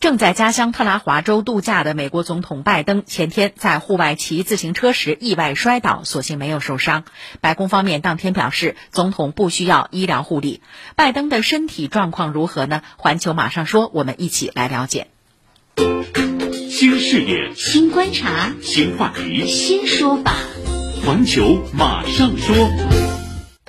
正在家乡特拉华州度假的美国总统拜登前天在户外骑自行车时意外摔倒，所幸没有受伤。白宫方面当天表示，总统不需要医疗护理。拜登的身体状况如何呢？环球马上说，我们一起来了解。新视野、新观察、新话题、新说法，环球马上说。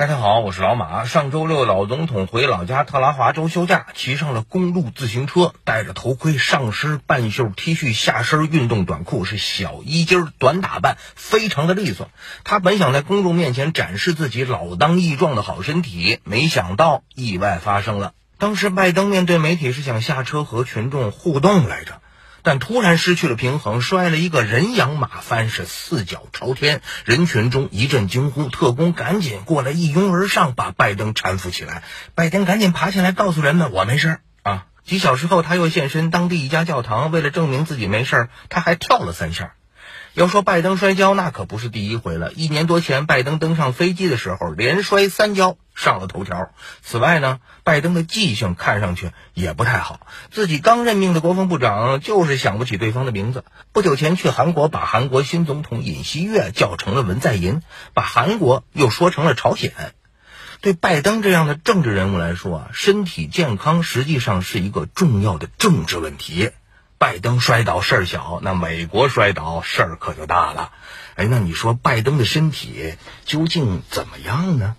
大家好，我是老马。上周六，老总统回老家特拉华州休假，骑上了公路自行车，戴着头盔，上身半袖 T 恤，下身运动短裤，是小衣襟儿短打扮，非常的利索。他本想在公众面前展示自己老当益壮的好身体，没想到意外发生了。当时拜登面对媒体是想下车和群众互动来着。但突然失去了平衡，摔了一个人仰马翻，是四脚朝天。人群中一阵惊呼，特工赶紧过来一拥而上，把拜登搀扶起来。拜登赶紧爬起来，告诉人们：“我没事儿啊。”几小时后，他又现身当地一家教堂，为了证明自己没事儿他还跳了三下。要说拜登摔跤，那可不是第一回了。一年多前，拜登登上飞机的时候连摔三跤，上了头条。此外呢，拜登的记性看上去也不太好。自己刚任命的国防部长就是想不起对方的名字。不久前去韩国，把韩国新总统尹锡悦叫成了文在寅，把韩国又说成了朝鲜。对拜登这样的政治人物来说啊，身体健康实际上是一个重要的政治问题。拜登摔倒事儿小，那美国摔倒事儿可就大了。哎，那你说拜登的身体究竟怎么样呢？